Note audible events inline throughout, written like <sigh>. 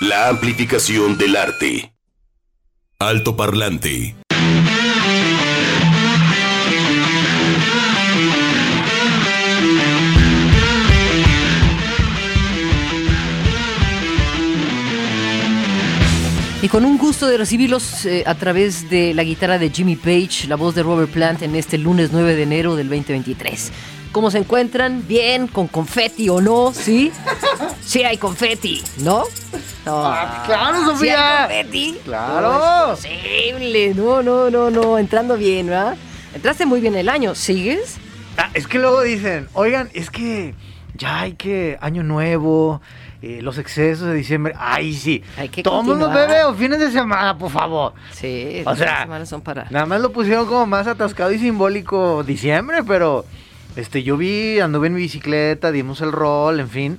La amplificación del arte. Alto parlante. Y con un gusto de recibirlos eh, a través de la guitarra de Jimmy Page, la voz de Robert Plant en este lunes 9 de enero del 2023. ¿Cómo se encuentran? ¿Bien? ¿Con confeti o no? ¿Sí? Sí hay confeti, ¿no? No. Ah, claro, ¿Sí Sofía. hay confeti? Claro. No, es posible. No, no, no, no. Entrando bien, ¿verdad? Entraste muy bien el año. ¿Sigues? Ah, es que luego dicen, oigan, es que ya hay que año nuevo, eh, los excesos de diciembre. Ay, sí. Todo mundo bebe o fines de semana, por favor. Sí. O sea, semanas son para... Nada más lo pusieron como más atascado y simbólico diciembre, pero este yo vi, anduve en mi bicicleta, dimos el rol, en fin.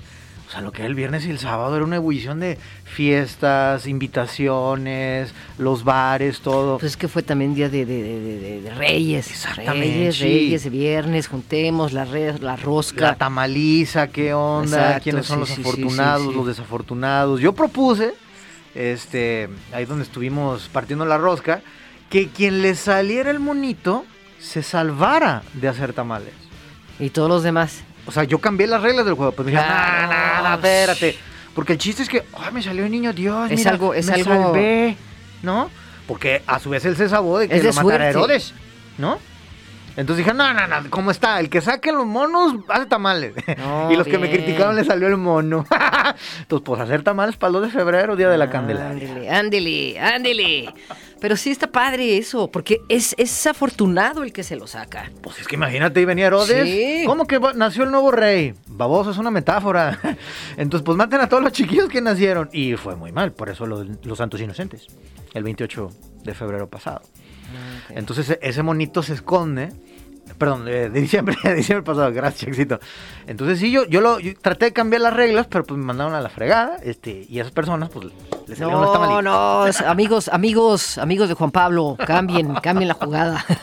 O sea, lo que era el viernes y el sábado era una ebullición de fiestas, invitaciones, los bares, todo. Pues es que fue también día de, de- de- de- Reyes. Exactamente, Reyes, sí. Reyes, viernes, juntemos la, re- la rosca. la tamaliza, qué onda, Exacto, quiénes son sí, los afortunados, sí. los desafortunados. Yo propuse, este, ahí donde estuvimos partiendo la rosca, que quien le saliera el monito se salvara de hacer tamales. Y todos los demás. O sea, yo cambié las reglas del juego. Pues me dijeron, no, no, no, espérate. Porque el chiste es que, ay, me salió el niño Dios, Es mira, algo- es me algo- salvé, ¿no? Porque a su vez él se sabó de que Es de lo matara. Herodes, ¿no? Entonces dije, no, no, no, ¿cómo está? El que saque los monos hace tamales. No, <laughs> y los que me criticaron le salió el mono. <laughs> Entonces, pues hacer tamales para el 2 de febrero, día de la Candelaria. Ándele, ándele, ándele. Pero sí está padre eso, porque es, es afortunado el que se lo saca. Pues es que imagínate, ahí venía Herodes. Sí. ¿Cómo que nació el nuevo rey? Baboso, es una metáfora. <laughs> Entonces, pues maten a todos los chiquillos que nacieron. Y fue muy mal, por eso los, los santos inocentes. El 28 de febrero pasado. Entonces, e- ese monito se esconde. Perdón, de, de diciembre, <laughs> de diciembre pasado, gracias, éxito. Entonces, sí, yo, yo, lo, yo traté de cambiar las reglas, pero pues me mandaron a la fregada. Este, y a esas personas, pues, les salieron los No, tamalitos. no, <laughs> amigos, amigos, amigos de Juan Pablo, cambien, cambien la jugada. <laughs>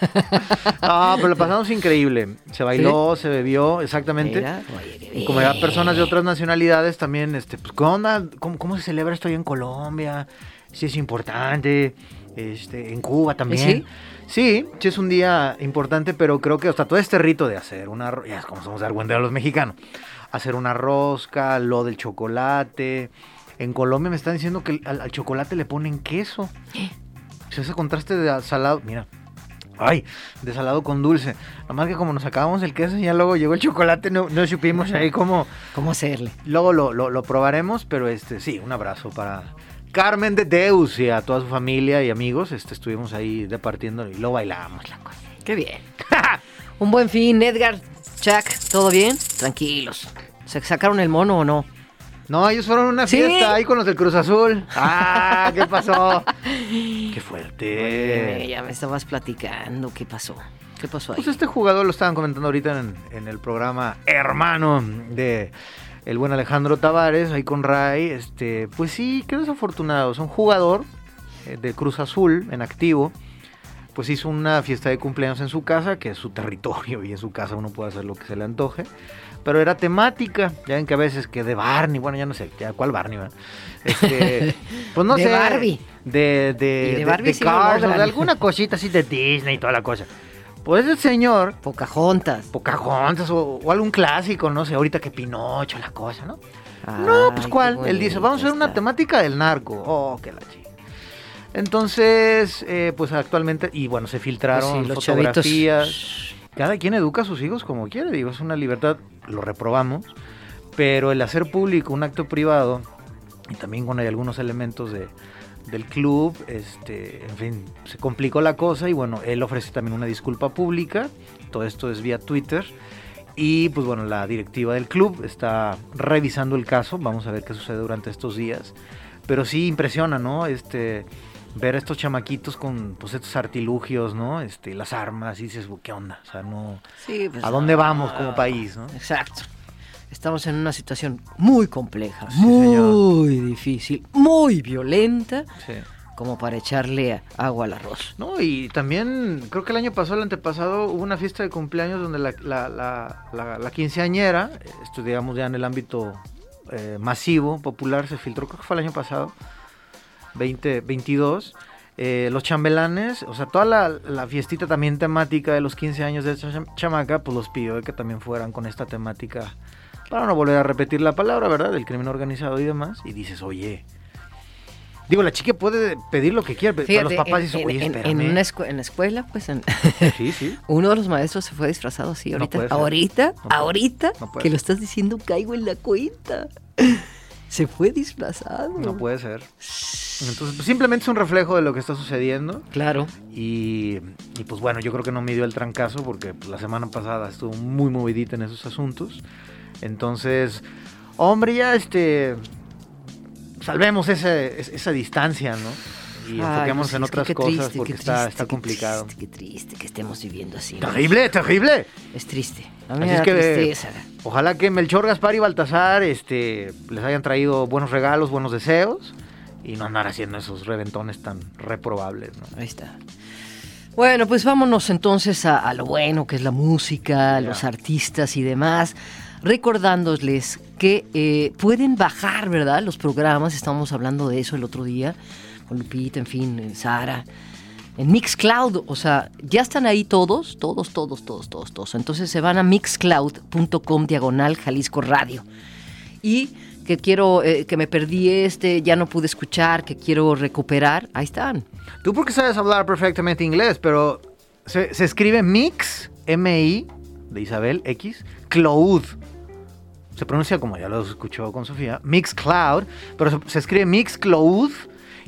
Ah, pero lo pasamos increíble. Se bailó, se bebió, exactamente. Oye, Y como ya bien. personas de otras nacionalidades también, este, pues, ¿qué onda? ¿Cómo, cómo se celebra esto ahí en Colombia? Sí es importante. Este, en Cuba también. sí? Sí, sí es un día importante, pero creo que hasta todo este rito de hacer una, ya es como somos de argüenderos los mexicanos, hacer una rosca, lo del chocolate. En Colombia me están diciendo que al, al chocolate le ponen queso. O sea, ese contraste de salado, mira, Ay, de salado con dulce. Nada más que como nos acabamos el queso y ya luego llegó el chocolate, no, no supimos ahí cómo. ¿Cómo hacerle? Luego lo, lo- lo probaremos, pero este sí, un abrazo para Carmen de Deus y a toda su familia y amigos. Este, estuvimos ahí departiendo y lo bailamos la cosa. Qué bien. <laughs> Un buen fin, Edgar, Chuck, ¿todo bien? Tranquilos. ¿Se sacaron el mono o no? No, ellos fueron a una ¿Sí? fiesta ahí con los del Cruz Azul. Ah, ¿qué pasó? <laughs> Qué fuerte. Oye, ya me estabas platicando. ¿Qué pasó? ¿Qué pasó ahí? Pues este jugador lo estaban comentando ahorita en, en el programa hermano de el buen Alejandro Tavares, ahí con Ray. Este, pues sí, qué desafortunado. Es un jugador eh, de Cruz Azul en activo. Pues hizo una fiesta de cumpleaños en su casa, que es su territorio y en su casa uno puede hacer lo que se le antoje. Pero era temática, ya ven que a veces que de Barney, bueno, ya no sé, ya cuál Barney, ¿verdad? Este, <laughs> pues no De sé. Barbie. De, de, de de- Barbie Cars, o de alguna cosita así de Disney y toda la cosa. Pues el señor, Pocahontas. Pocahontas o, o algún clásico, no sé, ahorita que Pinocho, la cosa, ¿no? no, pues cuál. Él dice, vamos a hacer una temática del narco. Oh, qué la chica. Entonces, eh, pues actualmente, y bueno, se filtraron Pues sí, los fotografías. chavitos. Cada quien educa a sus hijos como quiere, digo, es una libertad, lo reprobamos, pero el hacer público un acto privado, y también cuando hay algunos elementos de, del club, este, en fin, se complicó la cosa y bueno, él ofrece también una disculpa pública, todo esto es vía Twitter, y pues bueno, la directiva del club está revisando el caso, vamos a ver qué sucede durante estos días, pero sí impresiona, ¿no? Este ver a estos chamaquitos con pues estos artilugios, ¿no? Este, las armas y dices, ¿qué onda? O sea, no Sí, pues, ¿A dónde vamos como país, no? Exacto. Estamos en una situación muy compleja, Sí, señor. muy difícil, muy violenta, Sí. como para echarle agua al arroz. No, y también creo que el año pasado, el antepasado, hubo una fiesta de cumpleaños donde la, la, la, la- quinceañera, esto digamos ya en el ámbito eh, masivo, popular, se filtró, creo que fue el año pasado, 2022. Eh, los chambelanes, o sea, toda la, fiestita también temática de los 15 años de esta chamaca, pues los pidió que también fueran con esta temática, para no volver a repetir la palabra, ¿verdad? Del crimen organizado y demás. Y dices, oye, digo, la chica puede pedir lo que quiera, pero Fíjate, los papás en, dicen, en- oye, espérame. en una en la escuela, pues en- <laughs> Sí, sí. <laughs> uno de los maestros se fue disfrazado así. Ahorita, ahorita, ahorita, no que lo estás diciendo, caigo en la cuenta. <laughs> Se fue disfrazado. No puede ser. Entonces, pues, simplemente es un reflejo de lo que está sucediendo. Claro. Y, y, pues bueno, yo creo que no midió el trancazo porque pues, la semana pasada estuvo muy movidita en esos asuntos. Entonces, hombre, ya este. Salvemos ese, es- esa distancia, ¿no? Y Ay, enfoquémonos pues, en que otras cosas triste, porque está, triste, está complicado. Triste, qué triste que estemos viviendo así. ¿no? ¡Terrible, terrible! Es triste. A mí Así me es da que tristeza. ojalá que Melchor, Gaspar y Baltasar este, les hayan traído buenos regalos, buenos deseos y no andar haciendo esos reventones tan reprobables, ¿no? Ahí está. Bueno, pues vámonos entonces a, a lo bueno que es la música, los artistas y demás. Recordándoles que eh, pueden bajar, ¿verdad? Los programas, estábamos hablando de eso el otro día, con Lupita, en fin, Sara, en Mixcloud, o sea, ya están ahí todos, todos, todos, todos, todos, todos. Entonces se van a mixcloud.com diagonal Jalisco Radio. Y que quiero, eh, que me perdí este, ya no pude escuchar, que quiero recuperar, ahí están. Tú porque sabes hablar perfectamente inglés, pero se, se escribe Mix, M-I, de Isabel, X, Cloud. Se pronuncia como ya lo escuchó con Sofía, Mix Cloud, pero se, se escribe Mix Cloud.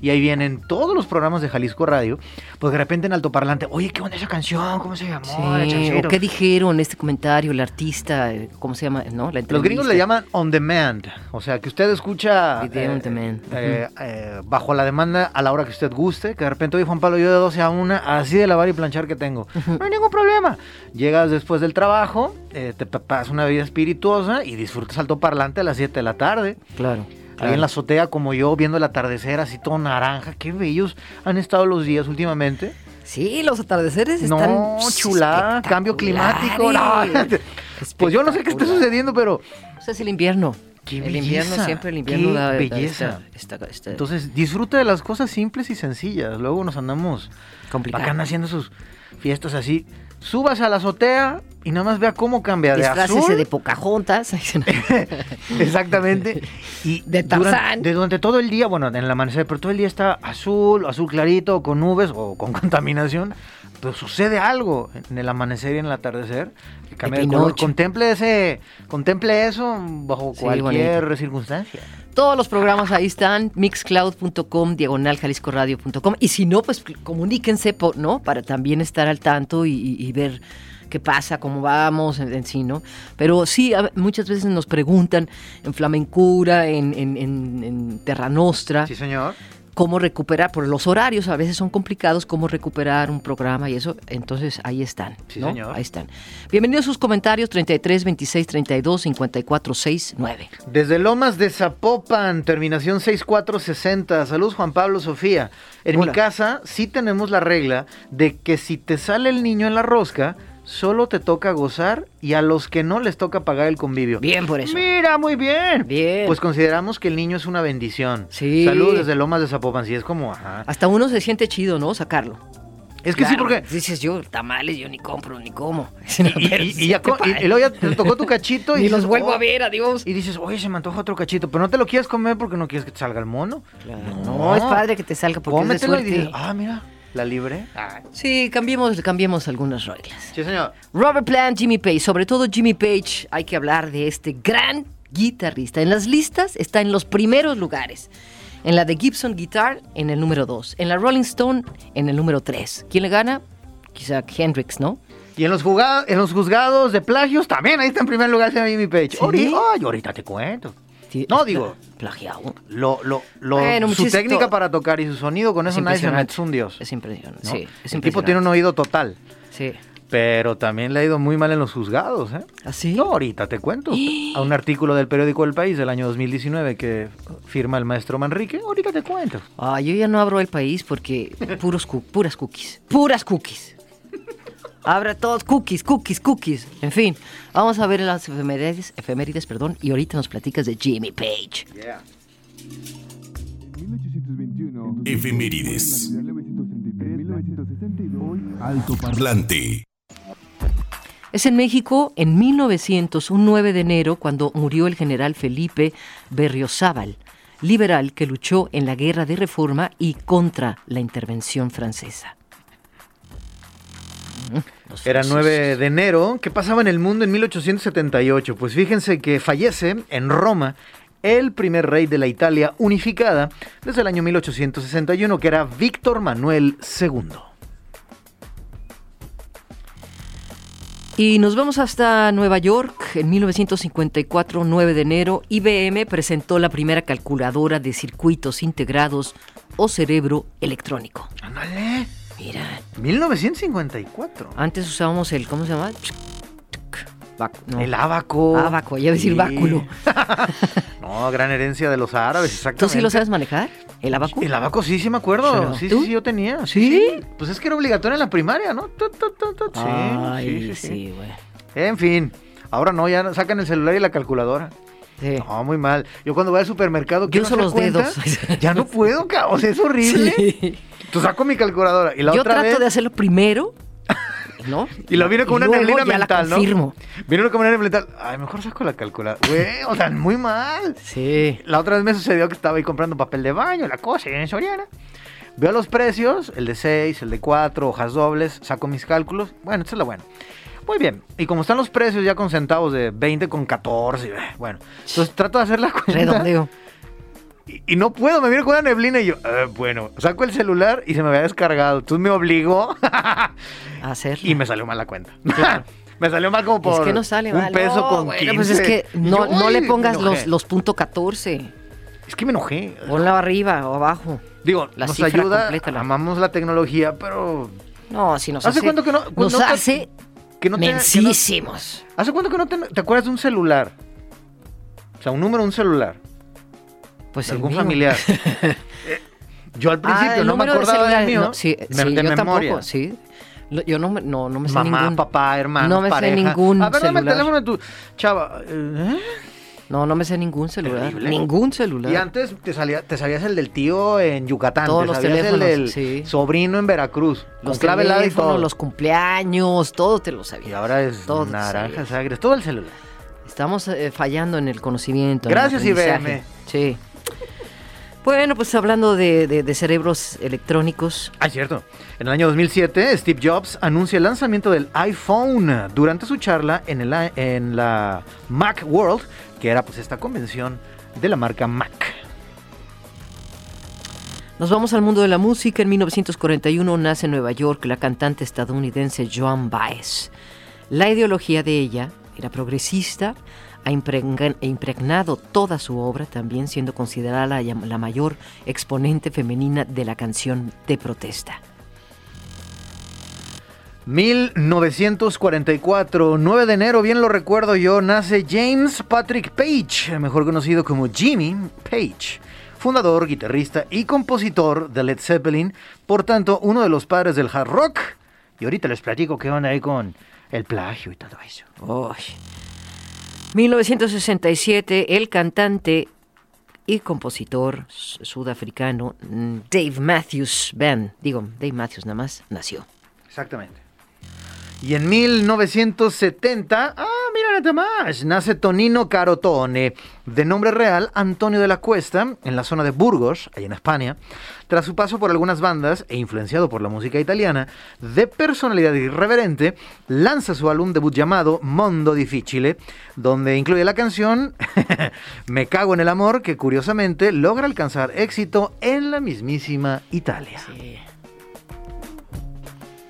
Y ahí vienen todos los programas de Jalisco Radio. Pues de repente en altoparlante, oye, ¿qué onda esa canción? ¿Cómo se llamó? La Sí, chancero?" o qué dijeron en este comentario el artista, eh, ¿cómo se llama? ¿No? La Los gringos le llaman on demand, o sea que usted escucha Video on demand. eh, eh, bajo la demanda a la hora que usted guste, que de repente oye Juan Pablo yo de 12 a 1, así de lavar y planchar que tengo, no hay ningún problema. Llegas después del trabajo, eh, te pasas una bebida espirituosa y disfrutas altoparlante a las 7 de la tarde. Claro. Ahí en la azotea como yo viendo el atardecer así todo naranja, qué bellos han estado los días últimamente. Sí, los atardeceres están. No, chulada, cambio climático. no. <laughs> Pues yo no sé qué está sucediendo, pero O sea, es el invierno. Qué el invierno siempre el invierno da, belleza. esta- esta- esta- Entonces, disfruta de las cosas simples y sencillas. Luego nos andamos complicado. bacán haciendo sus fiestas así. Subas a la azotea y nada más vea cómo cambia de azul. de Pocahontas. <laughs> Exactamente. Y <laughs> De durante, Tarzán. de durante todo el día, bueno, en el amanecer, pero todo el día está azul, azul clarito, con nubes o con <laughs> contaminación. Pero sucede algo en el amanecer y en el atardecer. Que cambia de color. Contemple ese, contemple eso bajo Sí, cualquier bonito. circunstancia. Todos los programas ahí están, mixcloud.com, diagonal jaliscoradio.com. Y si no, pues comuníquense, po- ¿no? Para también estar al tanto y, y- y ver qué pasa, cómo vamos en, en sí, ¿no? Pero sí, a- muchas veces nos preguntan en Flamencura, en, en, en- en Terra Nostra, Sí, señor. Cómo recuperar, por los horarios a veces son complicados, cómo recuperar un programa y eso, entonces ahí están. Sí, ¿no? señor. Ahí están. Bienvenidos a sus comentarios 33 26 32 54 69. Desde Lomas de Zapopan, terminación 6460. Saludos Juan Pablo, Sofía. En Hola. mi casa sí tenemos la regla de que si te sale el niño en la rosca, solo te toca gozar y a los que no les toca pagar el convivio. Bien por eso. Mira, muy bien. Bien. Pues consideramos que el niño es una bendición. Sí. Saludos desde Lomas de Zapopan. Sí, es como, ajá. Hasta uno se siente chido, ¿no? Sacarlo. Es que sí, Claro, porque... Dices yo, tamales yo ni compro ni como. <laughs> Y, y- y ya <laughs> co- y- y luego ya te tocó tu cachito <laughs> y Ni los vuelvo "Oh". a ver, adiós. Y dices, oye, se me antoja otro cachito, pero no te lo quieres comer porque no quieres que te salga el mono. No, es padre que te salga porque es de Cómetelo y suerte. dices, ah, mira, la libre. Sí, cambiemos, cambiemos algunas reglas. Sí, señor. Robert Plant, Jimmy Page, sobre todo Jimmy Page, hay que hablar de este gran guitarrista. En las listas está en los primeros lugares. En la de Gibson Guitar, en el número 2. En la Rolling Stone, en el número 3. ¿Quién le gana? Quizá Hendrix, ¿no? Y en los, juzga- en los juzgados de plagios también, ahí está en primer lugar Jimmy Page. ¿Sí? Ori- ay, ahorita te cuento. No, digo, Plagiado. lo, lo, lo- Bueno, su muchísimo- técnica para tocar y su sonido, con Es eso nadie se mete, es un dios. Es impresionante. ¿no? Sí, es El tipo tiene un oído total, Sí. pero también le ha ido muy mal en los juzgados, ¿eh? ¿Así? No, ahorita te cuento. <gasps> A un artículo del periódico El País del año 2019 que firma el maestro Manrique, ahorita te cuento. Ah, yo ya no abro el país porque puros cu- puras cookies. Puras cookies. Abra todos, cookies, cookies, cookies. En fin, vamos a ver las efemérides, efemérides, perdón, y ahorita nos platicas de Jimmy Page. Efemérides. Alto parlante. Es en México en 1900, un 9 de enero, cuando murió el general Felipe Berriozábal, liberal que luchó en la guerra de reforma y contra la intervención francesa. Era 9 de enero. ¿Qué pasaba en el mundo en 1878? Pues fíjense que fallece en Roma el primer rey de la Italia unificada desde el año 1861, que era Víctor Manuel II. Y nos vamos hasta Nueva York. En 1954, 9 de enero, IBM presentó la primera calculadora de circuitos integrados o cerebro electrónico. ¡Ándale! Mira, 1954. antes usábamos el, ¿cómo se llama? No. El abaco. Abaco, ya iba a decir Sí. báculo. <laughs> no, gran herencia de los árabes, exactamente. ¿Tú sí lo sabes manejar? ¿El abaco? El abaco sí, sí me acuerdo. Sí, sí, sí, yo tenía. ¿Sí? Pues es que era obligatorio en la primaria, ¿no? Tu, tu, Ay, sí, sí, güey. En fin, ahora no, ya sacan el celular y la calculadora. Sí. No, muy mal. Yo cuando voy al supermercado uso hacer los dedos. Ya no puedo, cabrón. O sea, es horrible. <laughs> Sí. Tú saco mi calculadora y la Yo otra trato vez de hacerlo primero, ¿no? <laughs> y lo viene con una neblina mental, la ¿no? confirmo. Viene uno con una neblina mental. Ay, mejor saco la calculadora. Güey, o sea, muy mal. Sí. La otra vez me sucedió que estaba ahí comprando papel de baño, la cosa, y en Soriana. Veo los precios, el de 6, el de 4, hojas dobles, saco mis cálculos. Bueno, esta es la buena. Muy bien. Y como están los precios ya con centavos de 20 con 14, y, eh, bueno. Entonces trato de hacer la cuenta. Redondeo. Y, y no puedo, me viene con una neblina y yo, "Ah, bueno, saco el celular y se me había descargado. Entonces me obligó <laughs> A hacerlo. y me salió mal la cuenta. <laughs> Claro. <laughs> me salió mal como por es que no sale un mal. peso No, con bueno, 15. Pues es que Y no, yo, no "Ay, le pongas enojé". los, los punto 14. Es que me enojé. Ponla arriba o abajo. Digo, La nos ayuda, completa, la- amamos la tecnología, pero No, si nos ¿Hace hace, cuánto que no- nos no hace que no te, que no-. ¿Hace cuánto que no te, te acuerdas de un celular? O sea, un número un celular. Pues de algún mío. familiar. <laughs> Eh, yo al Ah, principio no me acordaba del celular, mío. no, sí, me- sí, de yo memoria. tampoco, sí. Yo no, me- no, no me sé Mamá, ningún. papá, hermano, No me sé ningún A ver, dame el teléfono de tu chava. ¿eh? No, no me sé ningún celular. Terrible. Ningún celular. Y antes te salía, te sabías el del tío en Yucatán, Todos te los sabías teléfonos, el del sí. sobrino en Veracruz, los clave y teléfonos, todo. los cumpleaños, todo te lo Y sabía. ahora es Todo naranjas agres, todo el celular. Estamos eh, fallando en el conocimiento. el Gracias. IBM. Sí. Bueno, pues hablando de, de- de cerebros electrónicos, Ah, cierto. En el año 2007, Steve Jobs anuncia el lanzamiento del iPhone durante su charla en, el, en la Mac World, que era pues esta convención de la marca Mac. Nos vamos al mundo de la música. En 1941 nace en Nueva York la cantante estadounidense Joan Baez. La ideología de ella era progresista, ha impregna- impregnado toda su obra, también siendo considerada la, la mayor exponente femenina de la canción de protesta. 1944, 9 de enero, bien lo recuerdo yo, nace James Patrick Page, mejor conocido como Jimmy Page, fundador, guitarrista y compositor de Led Zeppelin, por tanto, uno de los padres del hard rock. Y ahorita les platico qué onda ahí con el plagio y todo eso. Uy. 1967, el cantante y compositor sudafricano mm, Dave Matthews Band, digo, Dave Matthews nada más, nació. Exactamente. Y en 1970, ah, nada más, nace Tonino Carotone, de nombre real Antonio de la Cuesta, en la zona de Burgos, ahí en España. Tras su paso por algunas bandas e influenciado por la música italiana, de personalidad irreverente, lanza su álbum debut llamado Mondo Difficile, donde incluye la canción <laughs> Me cago en el amor, que curiosamente logra alcanzar éxito en la mismísima Italia.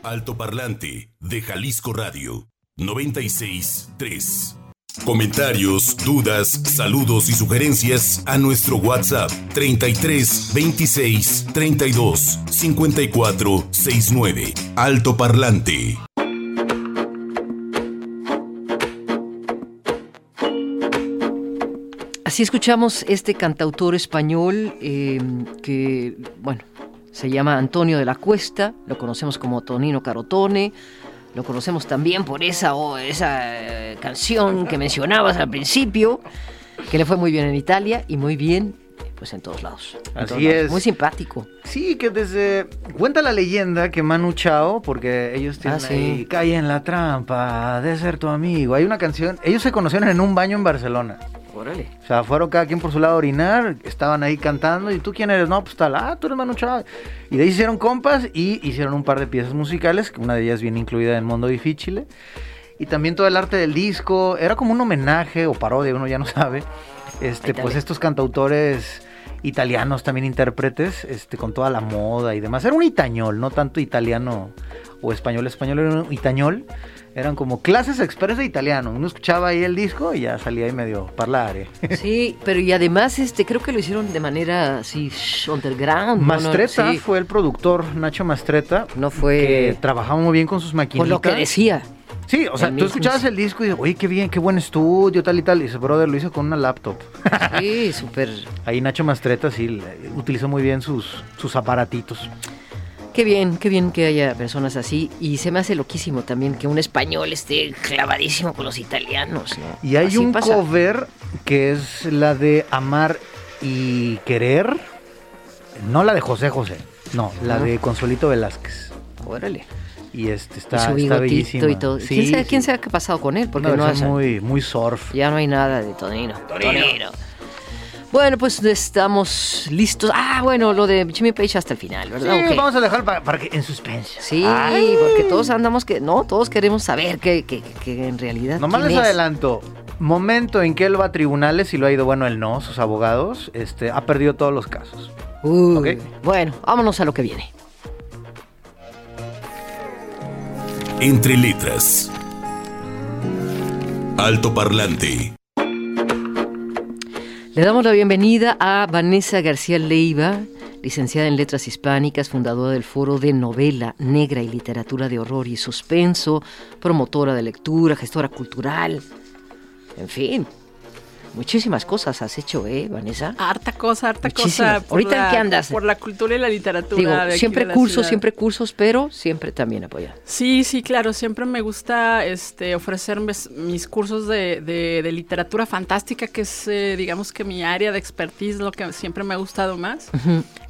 Alto Parlante de Jalisco Radio 963. Comentarios, dudas, saludos y sugerencias a nuestro WhatsApp 33 26 32 54 69. Alto Parlante. Así escuchamos este cantautor español eh, que, bueno, se llama Antonio de la Cuesta, lo conocemos como Tonino Carotone, Lo conocemos también por esa, o esa eh, canción que mencionabas al principio, que le fue muy bien en Italia y muy bien pues en todos lados. Así todos lados. es. Muy simpático. Sí, que desde... Cuenta la leyenda que Manu Chao, porque ellos tienen Ah, sí. ahí, cae en la trampa de ser tu amigo. Hay una canción, ellos se conocieron en un baño en Barcelona. Órale. O sea, fueron cada quien por su lado a orinar, estaban ahí cantando, ¿y tú quién eres? No, pues tal, ah, tú eres Manu Chao. Y de ahí hicieron compas y hicieron un par de piezas musicales, que una de ellas viene incluida en Mondo Difficile. Y también todo el arte del disco, era como un homenaje o parodia, uno ya no sabe. Este, pues bien. estos cantautores italianos también intérpretes, este, con toda la moda y demás. Era un itañol, no tanto italiano o español, español era un itañol. Eran como clases express de italiano. Uno escuchaba ahí el disco y ya salía ahí medio parlare. <laughs> Sí, pero y además este creo que lo hicieron de manera así shh, underground. Sí. fue el productor, Nacho Mastreta, No fue que trabajaba muy bien con sus por maquinitas. lo que decía. Sí, o sea, tú mismo. escuchabas el disco y dices, oye, qué bien, qué buen estudio, tal y tal. Y dice, brother, lo hizo con una laptop. Sí, súper. <laughs> Ahí Nacho Mastreta sí utilizó muy bien sus, sus aparatitos. Qué bien, qué bien que haya personas así. Y se me hace loquísimo también que un español esté clavadísimo con los italianos. ¿no? Y hay Así un pasa. cover que es la de Amar y Querer. No la de José José, no, la Ah. de Consuelito Velázquez. Órale. Y este Y está, su está bellísima. y todo. Sí, ¿Quién, sabe, sí. quién sabe qué ha pasado con él? Porque no hace- muy, muy surf. ya no hay nada de Tonino. Tonino. Bueno, pues estamos listos. Ah, bueno, lo de Jimmy Page hasta el final, Sí, ¿verdad? Ok. vamos a dejar para, para que en suspense. Sí, Ay. porque todos andamos que. No, todos queremos saber que, que, que en realidad. Nomás quién les es. adelanto. Momento en que él va a tribunales y lo ha ido bueno él no, sus abogados, este, ha perdido todos los casos. Uy. Bueno, vámonos a lo que viene. Entre letras. Alto parlante. Le damos la bienvenida a Vanessa García Leiva, licenciada en Letras Hispánicas, fundadora del Foro de Novela Negra y Literatura de Horror y Suspenso, promotora de lectura, gestora cultural. En fin, muchísimas cosas has hecho, ¿eh, Vanessa? Harta cosa, harta Muchísimas. cosa. ¿Ahorita en qué andas? Por la cultura y la literatura. Digo, de siempre de cursos, siempre cursos, pero siempre también apoyar. Sí, sí, claro. Siempre me gusta este, ofrecer mis, mis cursos de, de- de literatura fantástica, que es, eh, digamos que mi área de expertise, lo que siempre me ha gustado más.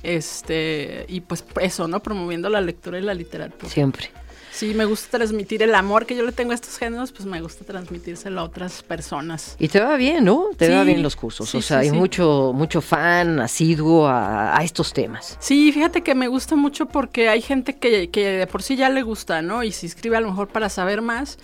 Este, y pues eso, ¿no? Promoviendo la lectura y la literatura. Siempre. Sí, me gusta transmitir el amor que yo le tengo a estos géneros, pues me gusta transmitírselo a otras personas. Y te va bien, ¿no? Te va Sí, bien los cursos. sí, o sea, sí, hay mucho, mucho fan asiduo a, a estos temas. Sí, fíjate que me gusta mucho porque hay gente que, que de por sí ya le gusta, ¿no? Y se inscribe a lo mejor para saber más,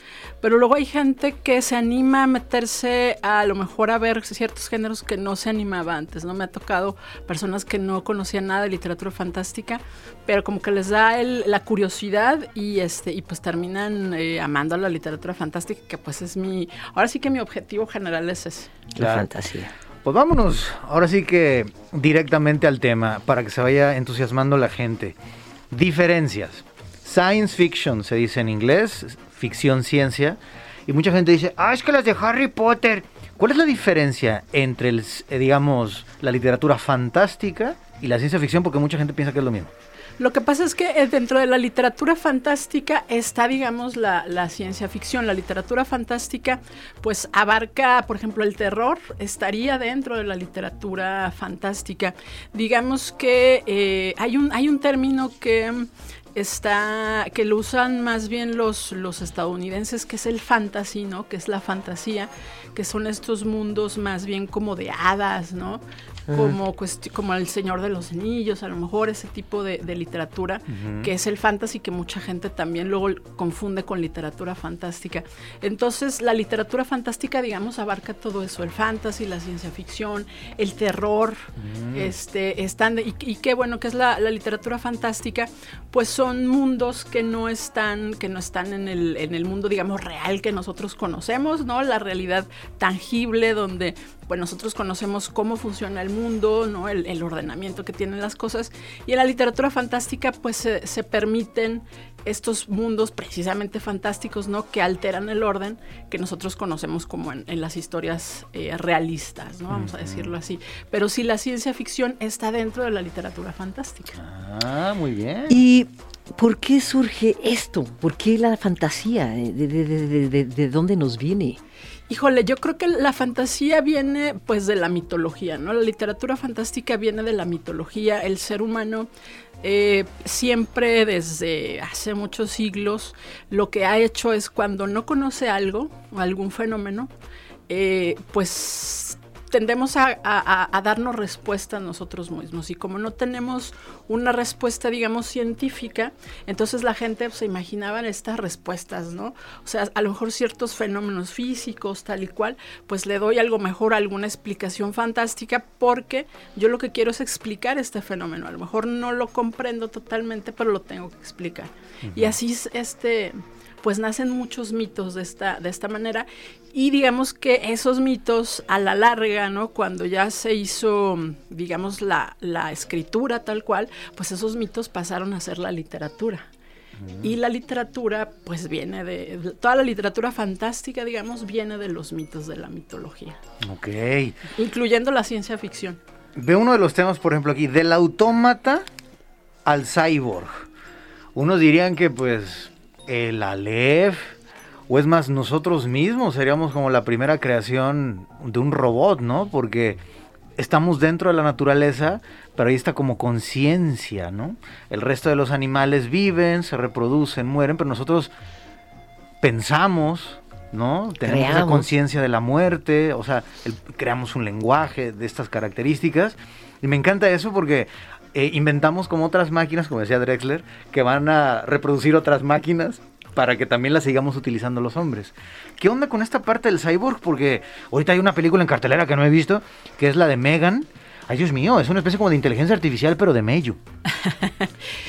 pero luego hay gente que se anima a meterse a, lo mejor a ver ciertos géneros que no se animaba antes, ¿no? Me ha tocado personas que no conocían nada de literatura fantástica, pero como que les da el- la curiosidad y este y pues terminan eh, amando la literatura fantástica, que pues es mi, ahora sí que mi objetivo general es ese. La fantasía. Pues vámonos, ahora sí que directamente al tema, para que se vaya entusiasmando la gente. Diferencias. Science fiction se dice en inglés, ficción ciencia, y mucha gente dice, ah, es que las de Harry Potter. ¿Cuál es la diferencia entre, el, eh, digamos, la literatura fantástica y la ciencia ficción? Porque mucha gente piensa que es lo mismo. Lo que pasa es que eh, dentro de la literatura fantástica está, digamos, la, la ciencia ficción. La literatura fantástica, pues, abarca, por ejemplo, el terror, estaría dentro de la literatura fantástica. Digamos que eh, hay, un, hay un término que está, que lo usan más bien los, los estadounidenses, que es el fantasy, ¿no? Que es la fantasía, que son estos mundos más bien como de hadas, ¿no? Como, como El Señor de los Anillos, a lo mejor ese tipo de, de literatura, que es el fantasy que mucha gente también luego confunde con literatura fantástica. Entonces, la literatura fantástica, digamos, abarca todo eso, el fantasy, la ciencia ficción, el terror, este, están, y, y qué bueno que es la, la literatura fantástica, pues son mundos que no están, que no están en el, en el mundo, digamos, real que nosotros conocemos, ¿no? La realidad tangible donde pues nosotros conocemos cómo funciona el mundo, ¿no? El, el ordenamiento que tienen las cosas. Y en la literatura fantástica, pues se, se permiten estos mundos precisamente fantásticos, ¿no? Que alteran el orden que nosotros conocemos como en, en las historias eh, realistas, ¿no? Vamos a decirlo así. Pero sí, la ciencia ficción está dentro de la literatura fantástica. Ah, muy bien. Y ¿Por qué surge esto? ¿Por qué la fantasía? ¿De, de- de- de- de dónde nos viene? Híjole, yo creo que la fantasía viene pues de la mitología, ¿no? La literatura fantástica viene de la mitología. El ser humano eh, siempre desde hace muchos siglos lo que ha hecho es cuando no conoce algo algún fenómeno, eh, pues tendemos a, a- a- a darnos respuestas nosotros mismos. Y como no tenemos una respuesta digamos científica entonces la gente pues, se imaginaba estas respuestas no o sea a lo mejor ciertos fenómenos físicos tal y cual pues le doy algo mejor alguna explicación fantástica porque yo lo que quiero es explicar este fenómeno. A lo mejor no lo comprendo totalmente pero lo tengo que explicar. Y así es este pues nacen muchos mitos de esta, de esta manera y digamos que esos mitos a la larga, ¿no? Cuando ya se hizo, digamos, la, la escritura tal cual, pues esos mitos pasaron a ser la literatura. Y la literatura, pues viene de, toda la literatura fantástica, digamos, viene de los mitos de la mitología, Ok. incluyendo la ciencia ficción. Ve uno de los temas, por ejemplo, aquí, del autómata al cyborg. Unos dirían que, pues, el Aleph, o es más, nosotros mismos seríamos como la primera creación de un robot, ¿no? Porque estamos dentro de la naturaleza, pero ahí está como conciencia, ¿no? El resto de los animales viven, se reproducen, mueren, pero nosotros pensamos, ¿no? Tenemos esa Creamos. conciencia de la muerte, o sea, el- creamos un lenguaje de estas características. Y me encanta eso porque eh, inventamos como otras máquinas, como decía Drexler, que van a reproducir otras máquinas para que también las sigamos utilizando los hombres. ¿Qué onda con esta parte del cyborg? Porque ahorita hay una película en cartelera que no he visto, que es la de Megan. Ay, Dios mío, es una especie como de inteligencia artificial, pero de Meiju. <laughs>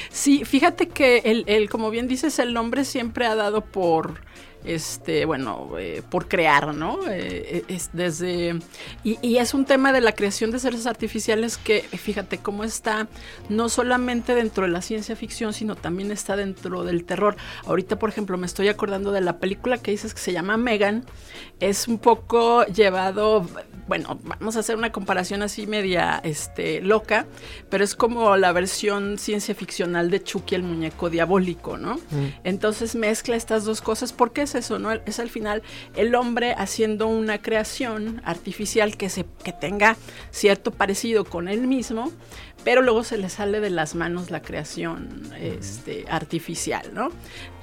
Sí, fíjate que el, el, como bien dices, el nombre siempre ha dado por, este, bueno, eh, por crear, ¿no? Eh, es desde y, y es un tema de la creación de seres artificiales que, fíjate cómo está no solamente dentro de la ciencia ficción, sino también está dentro del terror. Ahorita, por ejemplo, me estoy acordando de la película que dices que se llama Megan. Es un poco llevado, bueno, vamos a hacer una comparación así media, este, loca, pero es como la versión ciencia ficcional de Chucky el muñeco diabólico, ¿no? Entonces mezcla estas dos cosas. ¿Por qué es eso, no? Es al final el hombre haciendo una creación artificial que se que tenga cierto parecido con él mismo, pero luego se le sale de las manos la creación este, artificial, ¿no?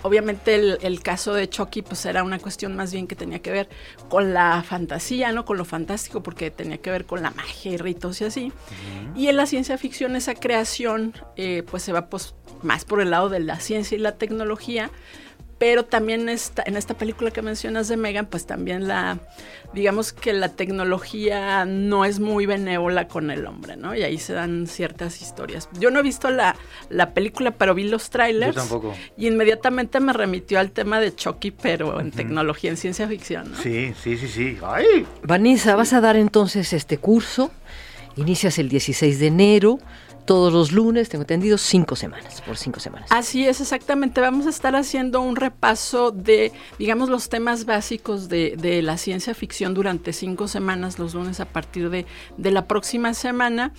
Obviamente el, el caso de Chucky pues era una cuestión más bien que tenía que ver con la fantasía, ¿no? Con lo fantástico, porque tenía que ver con la magia y ritos y así. Y en la ciencia ficción esa creación eh, pues se va pues, más por el lado de la ciencia y la tecnología, pero también esta, en esta película que mencionas de Megan, pues también la, digamos que la tecnología no es muy benévola con el hombre, ¿no? Y ahí se dan ciertas historias. Yo no he visto la, la película, pero vi los trailers. Yo tampoco. Y inmediatamente me remitió al tema de Chucky, pero en tecnología, en ciencia ficción, ¿no? Sí, sí, sí, sí. ¡Ay! Vanessa, vas a dar entonces este curso. Inicias el 16 de enero, todos los lunes, tengo entendido, cinco semanas, por cinco semanas. Así es, exactamente. Vamos a estar haciendo un repaso de, digamos, los temas básicos de, la ciencia ficción durante cinco semanas, los lunes a partir de, de la próxima semana.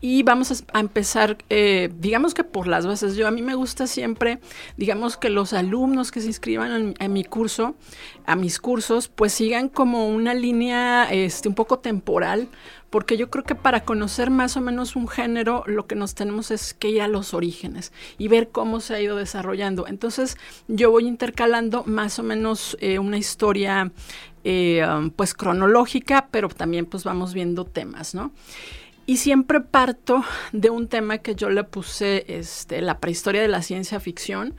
Y vamos a, a empezar, eh, digamos que por las bases. Yo a mí me gusta siempre, digamos que los alumnos que se inscriban en mi curso, a mis cursos, pues sigan como una línea este, un poco temporal porque yo creo que para conocer más o menos un género lo que nos tenemos es que ir a los orígenes y ver cómo se ha ido desarrollando. Entonces yo voy intercalando más o menos eh, una historia eh, um, pues cronológica, pero también pues vamos viendo temas, ¿no? Y siempre parto de un tema que yo le puse este, la prehistoria de la ciencia ficción,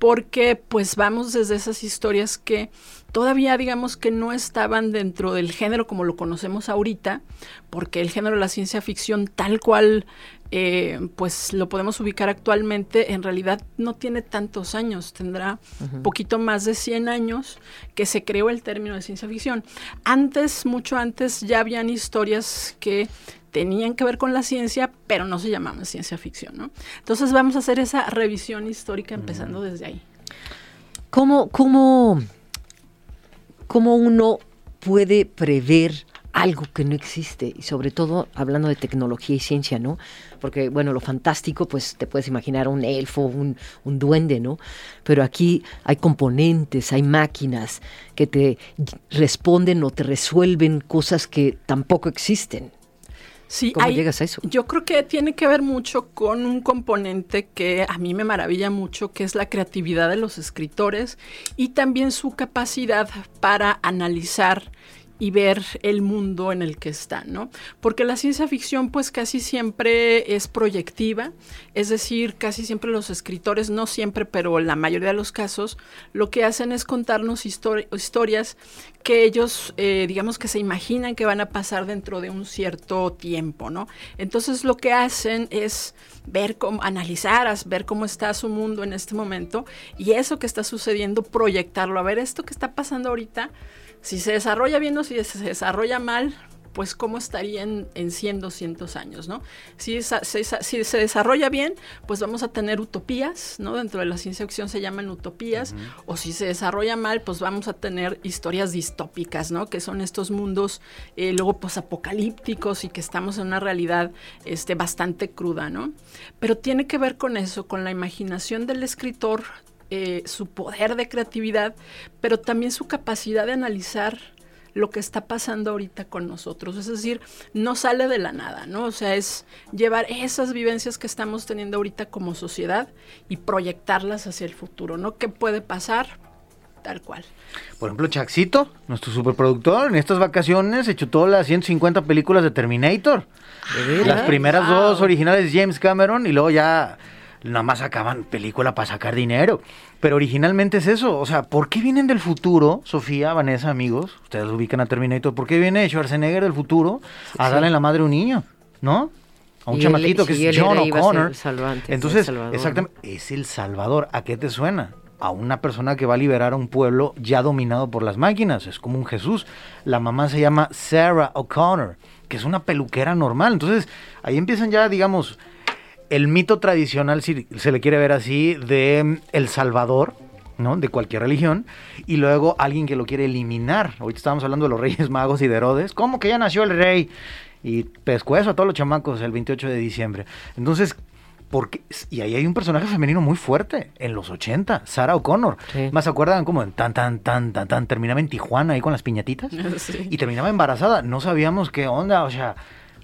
porque pues vamos desde esas historias que todavía digamos que no estaban dentro del género como lo conocemos ahorita, porque el género de la ciencia ficción tal cual eh, pues lo podemos ubicar actualmente, en realidad no tiene tantos años, tendrá uh -huh. poquito más de 100 años que se creó el término de ciencia ficción. Antes, mucho antes, ya habían historias que tenían que ver con la ciencia, pero no se llamaban ciencia ficción, ¿no? Entonces vamos a hacer esa revisión histórica empezando desde ahí. ¿Cómo, cómo, cómo uno puede prever algo que no existe y sobre todo hablando de tecnología y ciencia, ¿no? Porque bueno, lo fantástico pues te puedes imaginar un elfo, un, un duende, ¿no? Pero aquí hay componentes, hay máquinas que te responden o te resuelven cosas que tampoco existen. Sí, ¿Cómo hay- llegas a eso? Yo creo que tiene que ver mucho con un componente que a mí me maravilla mucho, que es la creatividad de los escritores y también su capacidad para analizar y ver el mundo en el que están, ¿no? Porque la ciencia ficción pues casi siempre es proyectiva, es decir, casi siempre los escritores, no siempre, pero la mayoría de los casos, lo que hacen es contarnos histori- historias que ellos, eh, digamos que se imaginan que van a pasar dentro de un cierto tiempo, ¿no? Entonces lo que hacen es ver cómo, analizar, ver cómo está su mundo en este momento y eso que está sucediendo, proyectarlo, a ver esto que está pasando ahorita, si se desarrolla bien o si se desarrolla mal, pues cómo estaría en, en 100, 200 años, ¿no? Se, si se desarrolla bien, pues vamos a tener utopías, ¿no? Dentro de la ciencia ficción se llaman utopías, o si se desarrolla mal, pues vamos a tener historias distópicas, ¿no? Que son estos mundos eh, luego posapocalípticos y que estamos en una realidad este, bastante cruda, ¿no? Pero tiene que ver con eso, con la imaginación del escritor, eh, su poder de creatividad, pero también su capacidad de analizar lo que está pasando ahorita con nosotros. Es decir, no sale de la nada, ¿no? O sea, es llevar esas vivencias que estamos teniendo ahorita como sociedad y proyectarlas hacia el futuro, ¿no? ¿Qué puede pasar? Tal cual. Por ejemplo, Chaxito, nuestro superproductor, en estas vacaciones se chutó las 150 películas de Terminator. Las primeras Wow. dos originales James Cameron y luego ya nada más sacaban película para sacar dinero. Pero originalmente es eso. O sea, ¿por qué vienen del futuro, Sofía, Vanessa, amigos? Ustedes ubican a Terminator. ¿Por qué viene Schwarzenegger del futuro a Sí. darle en la madre a un niño? ¿No? A un Y él- chamaquito que es John O'Connor. Entonces, el exactamente, es el Salvador. ¿A qué te suena? A una persona que va a liberar a un pueblo ya dominado por las máquinas. Es como un Jesús. La mamá se llama Sarah O'Connor, que es una peluquera normal. Entonces, ahí empiezan ya, digamos, el mito tradicional, si se le quiere ver así, de mm, El Salvador, ¿no? De cualquier religión, y luego alguien que lo quiere eliminar. Ahorita estábamos hablando de los Reyes <laughs> Magos y de Herodes. ¿Cómo que ya nació el rey? Y pescuezo a todos los chamacos el 28 de diciembre. Entonces, ¿por qué? Y ahí hay un personaje femenino muy fuerte, en los 80, Sarah O'Connor. Sí. Más se acuerdan como en tan, tan, tan, tan, tan, terminaba en Tijuana ahí con las piñatitas. <laughs> Sí. Y terminaba embarazada. No sabíamos qué onda, o sea,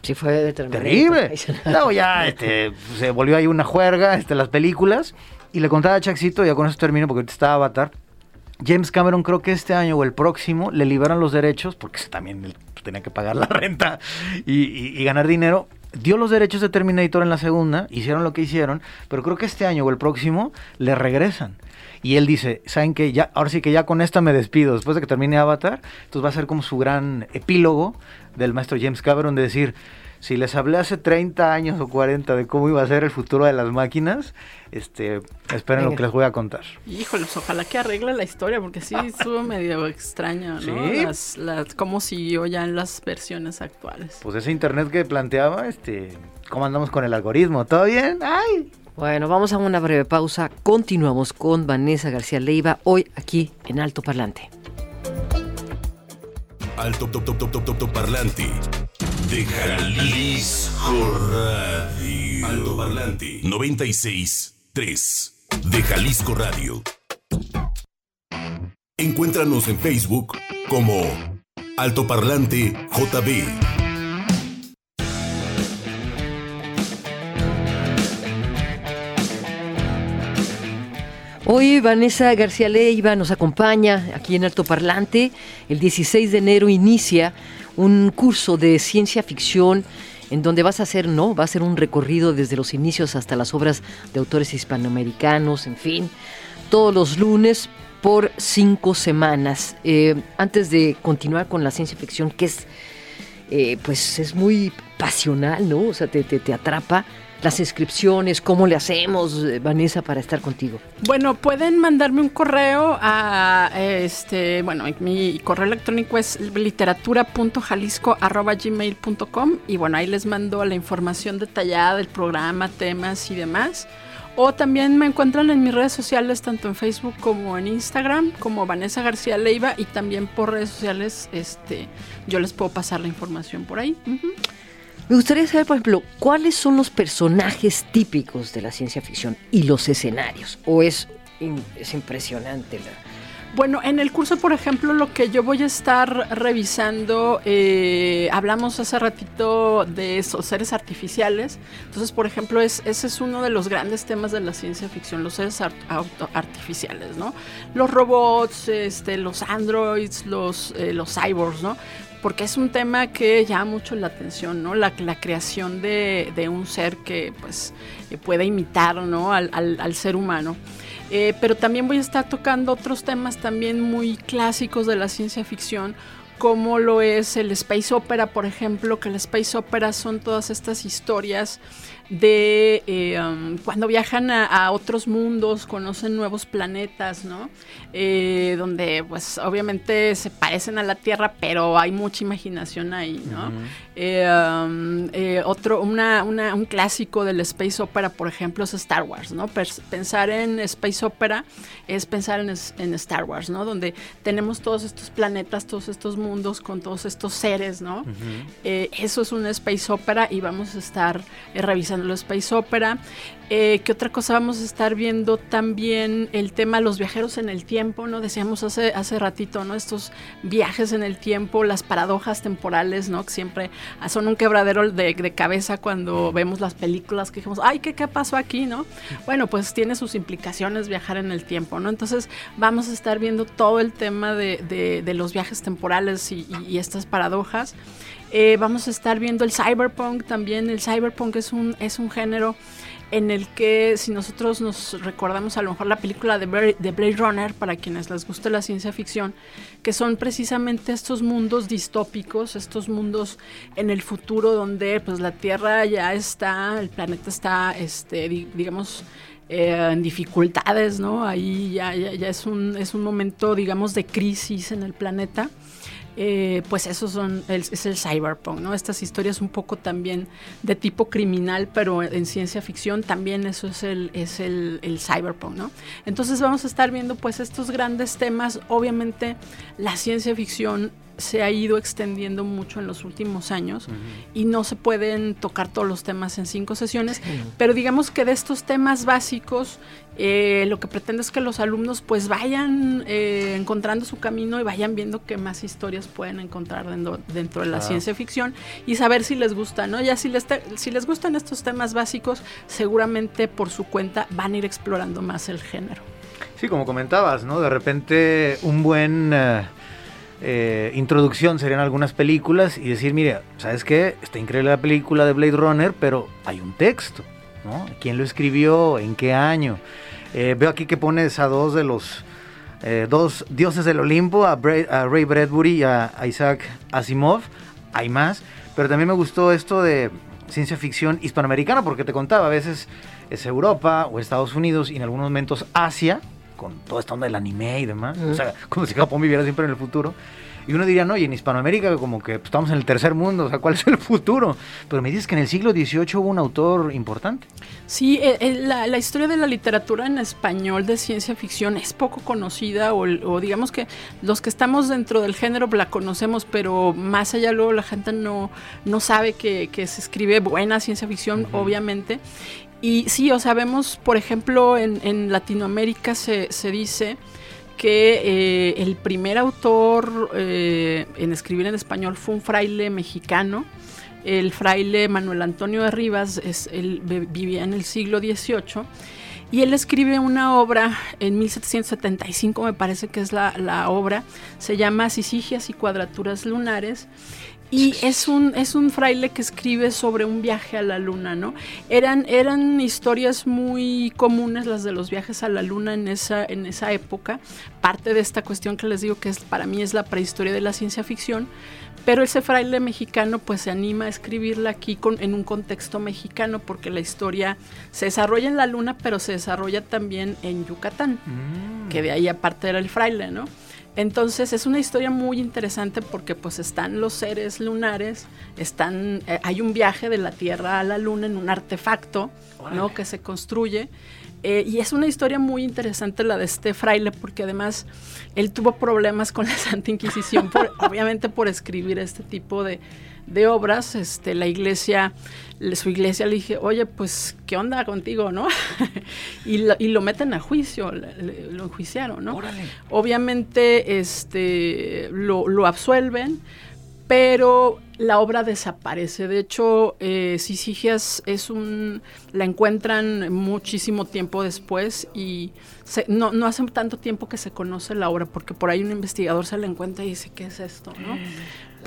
Sí, fue terrible. Luego ya este, se volvió ahí una juerga, este, las películas. Y le contaba a Chaxito, ya con eso termino porque ahorita está Avatar. James Cameron creo que este año o el próximo le liberan los derechos, porque también él tenía que pagar la <laughs> renta y, y- y ganar dinero. Dio los derechos de Terminator en la segunda, hicieron lo que hicieron, pero creo que este año o el próximo le regresan. Y él dice, ¿saben qué? Ya, ahora sí que ya con esta me despido, después de que termine Avatar, entonces va a ser como su gran epílogo del maestro James Cameron de decir, si les hablé hace 30 años o 40 de cómo iba a ser el futuro de las máquinas, este, esperen lo que les voy a contar. Híjoles, ojalá que arregle la historia, porque sí <laughs> estuvo medio extraña, ¿no? Sí. Las, las, cómo siguió ya en las versiones actuales. Pues ese internet que planteaba, este, ¿cómo andamos con el algoritmo? ¿Todo bien? ¡Ay! Bueno, vamos a una breve pausa. Continuamos con Vanessa García Leiva hoy aquí en Alto Parlante. Alto top, top, top, top, parlante de Jalisco Radio. Alto parlante 96 3 de Jalisco Radio. Encuéntranos en Facebook como Alto Parlante JB. Hoy Vanessa García Leiva nos acompaña aquí en Alto Parlante. El 16 de enero inicia un curso de ciencia ficción en donde vas a hacer, ¿no? Va a ser un recorrido desde los inicios hasta las obras de autores hispanoamericanos, en fin, todos los lunes por cinco semanas. Eh, antes de continuar con la ciencia ficción, que es, eh, pues, es muy pasional, ¿no? O sea, te, te, te atrapa. Las inscripciones, ¿cómo le hacemos, eh, Vanessa, para estar contigo? Bueno, pueden mandarme un correo a este, bueno, mi correo electrónico es literatura.jalisco.gmail.com y bueno, ahí les mando la información detallada del programa, temas y demás. O también me encuentran en mis redes sociales, tanto en Facebook como en Instagram, como Vanessa García Leiva, y también por redes sociales, este, yo les puedo pasar la información por ahí. Me gustaría saber, por ejemplo, cuáles son los personajes típicos de la ciencia ficción y los escenarios. ¿O es, es impresionante bueno, en el curso, por ejemplo, lo que yo voy a estar revisando, eh, hablamos hace ratito de esos seres artificiales. Entonces, por ejemplo, es, ese es uno de los grandes temas de la ciencia ficción, los seres artificiales, ¿no? Los robots, este, los androids, los, eh, los cyborgs, ¿no? Porque es un tema que llama mucho la atención, ¿no? La, creación de, un ser que pues pueda imitar, ¿no? al, al ser humano. Eh, pero también voy a estar tocando otros temas también muy clásicos de la ciencia ficción, como lo es el space opera, por ejemplo, que el space opera son todas estas historias de eh, um, cuando viajan a, otros mundos, conocen nuevos planetas, ¿no? Eh, donde pues obviamente se parecen a la Tierra, pero hay mucha imaginación ahí, ¿no? Eh, um, otro, una, un clásico del space opera, por ejemplo, es Star Wars, ¿no? pensar en space opera es pensar en, Star Wars, ¿no? Donde tenemos todos estos planetas, todos estos mundos con todos estos seres, ¿no? eso es un space opera y vamos a estar revisando los Space Opera. Eh, ¿Qué otra cosa vamos a estar viendo? También el tema de los viajeros en el tiempo, ¿no? Decíamos hace, hace ratito, ¿no? Estos viajes en el tiempo, las paradojas temporales, ¿no? Que siempre son un quebradero de, cabeza cuando vemos las películas que dijimos, ay, ¿qué, ¿qué pasó aquí, no? Bueno, pues tiene sus implicaciones viajar en el tiempo, ¿no? Entonces vamos a estar viendo todo el tema de, los viajes temporales y estas paradojas. Eh, vamos a estar viendo el cyberpunk también. El cyberpunk es un, es un género en el que si nosotros nos recordamos a lo mejor la película de, Blade Runner, para quienes les guste la ciencia ficción, que son precisamente estos mundos distópicos, estos mundos en el futuro donde pues la Tierra ya está, el planeta está, este, digamos, eh, en dificultades, ¿no? Ahí ya, ya, ya, es, un, es un momento, digamos, de crisis en el planeta. Eh, pues eso son, es el cyberpunk, ¿no? Estas historias un poco también de tipo criminal, pero en ciencia ficción también eso es el, es el, el cyberpunk, ¿no? Entonces vamos a estar viendo pues estos grandes temas, obviamente la ciencia ficción se ha ido extendiendo mucho en los últimos años y no se pueden tocar todos los temas en cinco sesiones, pero digamos que de estos temas básicos eh, lo que pretende es que los alumnos pues vayan eh, encontrando su camino y vayan viendo qué más historias pueden encontrar dentro, dentro de la ciencia ficción y saber si les gusta, ¿no? Ya si les, si les gustan estos temas básicos, seguramente por su cuenta van a ir explorando más el género. Sí, como comentabas, ¿no? De repente un buen... Eh, eh, introducción serían algunas películas y decir, mire, ¿sabes qué? Está increíble la película de Blade Runner, pero hay un texto, ¿no? ¿Quién lo escribió? ¿En qué año? Eh, veo aquí que pones a dos de los eh, dos dioses del Olimpo, a, Ray Bradbury y a, Isaac Asimov. Hay más, pero también me gustó esto de ciencia ficción hispanoamericana, porque te contaba, a veces es Europa o Estados Unidos y en algunos momentos Asia, con toda esta onda del anime y demás. O sea, como si Japón viviera siempre en el futuro. Y uno diría, no, y en Hispanoamérica como que pues, estamos en el tercer mundo, o sea, ¿cuál es el futuro? Pero me dices que en el siglo XVIII hubo un autor importante. Sí, eh, eh, la, la, historia de la literatura en español de ciencia ficción es poco conocida o, o, digamos que los que estamos dentro del género la conocemos, pero más allá luego la gente no, no sabe que, que se escribe buena ciencia ficción, obviamente. Y sí, o sea, vemos, por ejemplo, en, Latinoamérica se, dice que eh, el primer autor eh, en escribir en español fue un fraile mexicano. El fraile Manuel Antonio de Rivas es, él vivía en el siglo XVIII y él escribe una obra en 1775, me parece que es la, la obra, se llama Sisigias y Cuadraturas Lunares y es un, es un fraile que escribe sobre un viaje a la luna, ¿no? Eran, eran historias muy comunes las de los viajes a la luna en esa, en esa época. Parte de esta cuestión que les digo que es, para mí es la prehistoria de la ciencia ficción. Pero ese fraile mexicano pues se anima a escribirla aquí con, en un contexto mexicano porque la historia se desarrolla en la luna pero se desarrolla también en Yucatán, mm. que de ahí aparte era el fraile, ¿no? Entonces es una historia muy interesante porque pues están los seres lunares, están, eh, hay un viaje de la Tierra a la Luna en un artefacto, ¿no? Que se construye. Eh, y es una historia muy interesante la de este fraile, porque además él tuvo problemas con la <laughs> Santa Inquisición, por- obviamente por escribir este tipo de, de obras. Este, la iglesia, le- su iglesia le dije, oye, pues, ¿qué onda contigo, no? <laughs> y, lo, y lo meten a juicio, le- lo enjuiciaron, ¿no? Obviamente, este, lo, lo absuelven, pero la obra desaparece. De hecho, eh, Sisigias es un, la encuentran muchísimo tiempo después y se- no, no hace tanto tiempo que se conoce la obra, porque por ahí un investigador se la encuentra y dice, ¿qué es esto? ¿no?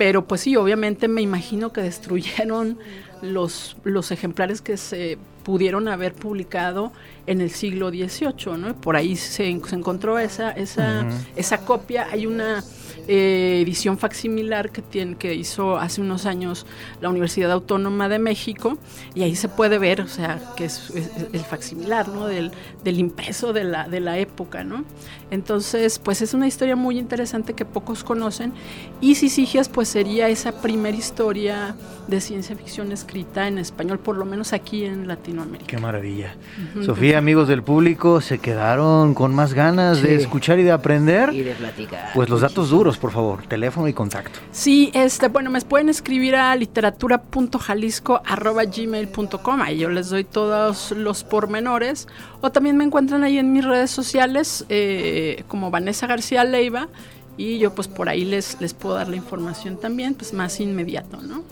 Pero pues sí, obviamente me imagino que destruyeron los, los ejemplares que se pudieron haber publicado en el siglo XVIII, ¿no? Por ahí se, se encontró esa, esa, esa copia. Hay una eh, edición facsimilar que, tiene, que hizo hace unos años la Universidad Autónoma de México y ahí se puede ver, o sea, que es, es- es el facsimilar, ¿no? Del, del impreso de la, de la época, ¿no? Entonces, pues es una historia muy interesante que pocos conocen y Sisigias pues sería esa primera historia de ciencia ficción escrita en español, por lo menos aquí en Latinoamérica. Qué maravilla. Sofía, amigos del público, ¿se quedaron con más ganas de escuchar y de aprender? Y de platicar. Pues los datos duros, por favor, teléfono y contacto. Sí, este, bueno, me pueden escribir a literatura.jalisco.gmail.com, ahí yo les doy todos los pormenores, o también me encuentran ahí en mis redes sociales eh, como Vanessa García Leiva, y yo pues por ahí les, les puedo dar la información también, pues más inmediato, ¿no?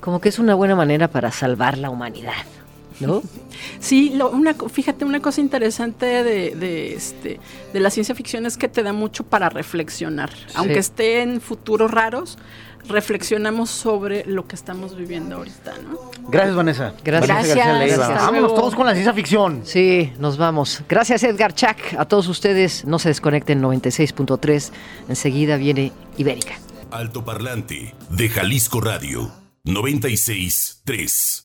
Como que es una buena manera para salvar la humanidad, ¿no? <laughs> Sí, lo- una, fíjate, una cosa interesante de, de, este, de la ciencia ficción es que te da mucho para reflexionar. Aunque esté en futuros raros, reflexionamos sobre lo que estamos viviendo ahorita, ¿no? Gracias, Vanessa. Gracias. Vanessa García Gracias, Leiva. Vámonos todos con la ciencia ficción. Sí, nos vamos. Gracias Edgar Chac. A todos ustedes, no se desconecten 96.3. Enseguida viene Ibérica. Alto Parlante de Jalisco Radio 96.3.